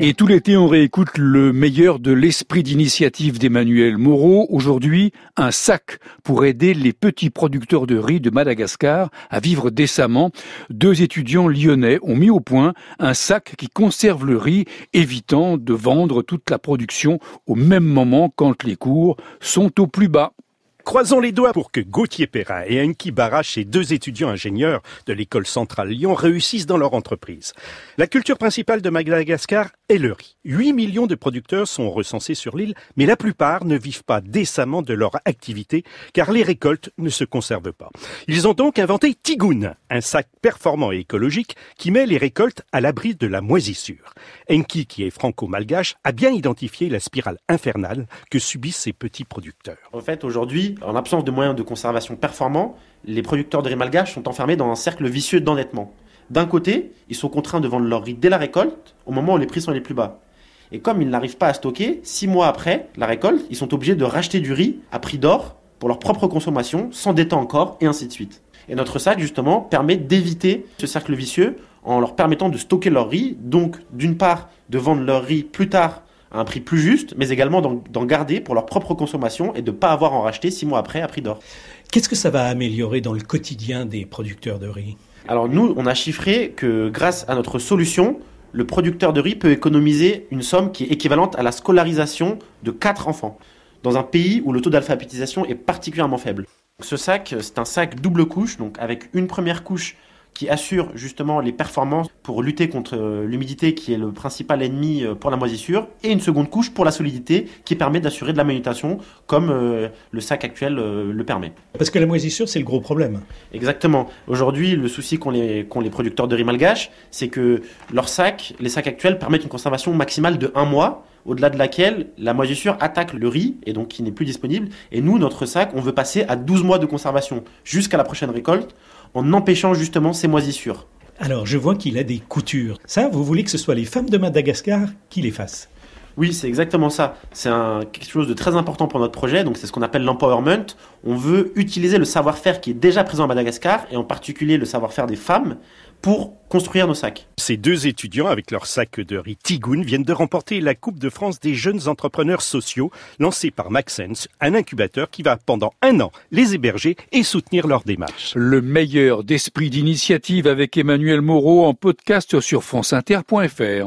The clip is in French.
Et tout l'été, on réécoute le meilleur de l'esprit d'initiative d'Emmanuel Moreau. Aujourd'hui, un sac pour aider les petits producteurs de riz de Madagascar à vivre décemment. Deux étudiants lyonnais ont mis au point un sac qui conserve le riz, évitant de vendre toute la production au même moment quand les cours sont au plus bas. Croisons les doigts pour que Gauthier Perrin et Enki Barache, ces deux étudiants ingénieurs de l'école centrale Lyon, réussissent dans leur entreprise. La culture principale de Madagascar est le riz. 8 millions de producteurs sont recensés sur l'île, mais la plupart ne vivent pas décemment de leur activité car les récoltes ne se conservent pas. Ils ont donc inventé Tigoun, un sac performant et écologique qui met les récoltes à l'abri de la moisissure. Enki, qui est franco-malgache, a bien identifié la spirale infernale que subissent ces petits producteurs. En fait, aujourd'hui, en absence de moyens de conservation performants, les producteurs de riz malgache sont enfermés dans un cercle vicieux d'endettement. D'un côté, ils sont contraints de vendre leur riz dès la récolte, au moment où les prix sont les plus bas. Et comme ils n'arrivent pas à stocker, six mois après la récolte, ils sont obligés de racheter du riz à prix d'or pour leur propre consommation, s'endettant encore, et ainsi de suite. Et notre sac, justement, permet d'éviter ce cercle vicieux en leur permettant de stocker leur riz, donc d'une part de vendre leur riz plus tard à un prix plus juste, mais également d'en garder pour leur propre consommation et de ne pas avoir à en racheter six mois après à prix d'or. Qu'est-ce que ça va améliorer dans le quotidien des producteurs de riz? Alors nous, on a chiffré que grâce à notre solution, le producteur de riz peut économiser une somme qui est équivalente à la scolarisation de quatre enfants, dans un pays où le taux d'alphabétisation est particulièrement faible. Ce sac, c'est un sac double couche, donc avec une première couche qui assure justement les performances pour lutter contre euh, l'humidité qui est le principal ennemi euh, pour la moisissure, et une seconde couche pour la solidité qui permet d'assurer de la manutention comme euh, le sac actuel le permet. Parce que la moisissure, c'est le gros problème. Exactement. Aujourd'hui, le souci qu'ont les, les producteurs de riz malgache, c'est que leurs sacs, les sacs actuels, permettent une conservation maximale de un mois au-delà de laquelle la moisissure attaque le riz et donc qui n'est plus disponible. Et nous, notre sac, on veut passer à 12 mois de conservation jusqu'à la prochaine récolte en empêchant justement ces moisissures. Alors, je vois qu'il a des coutures. Ça, vous voulez que ce soit les femmes de Madagascar qui les fassent? Oui, c'est exactement ça. C'est quelque chose de très important pour notre projet. Donc, c'est ce qu'on appelle l'empowerment. On veut utiliser le savoir-faire qui est déjà présent à Madagascar et en particulier le savoir-faire des femmes pour construire nos sacs. Ces deux étudiants, avec leur sac de riz Tigoun, viennent de remporter la Coupe de France des jeunes entrepreneurs sociaux, lancée par Maxence, un incubateur qui va pendant un an les héberger et soutenir leur démarche. Le meilleur d'esprit d'initiative avec Emmanuel Moreau en podcast sur franceinter.fr.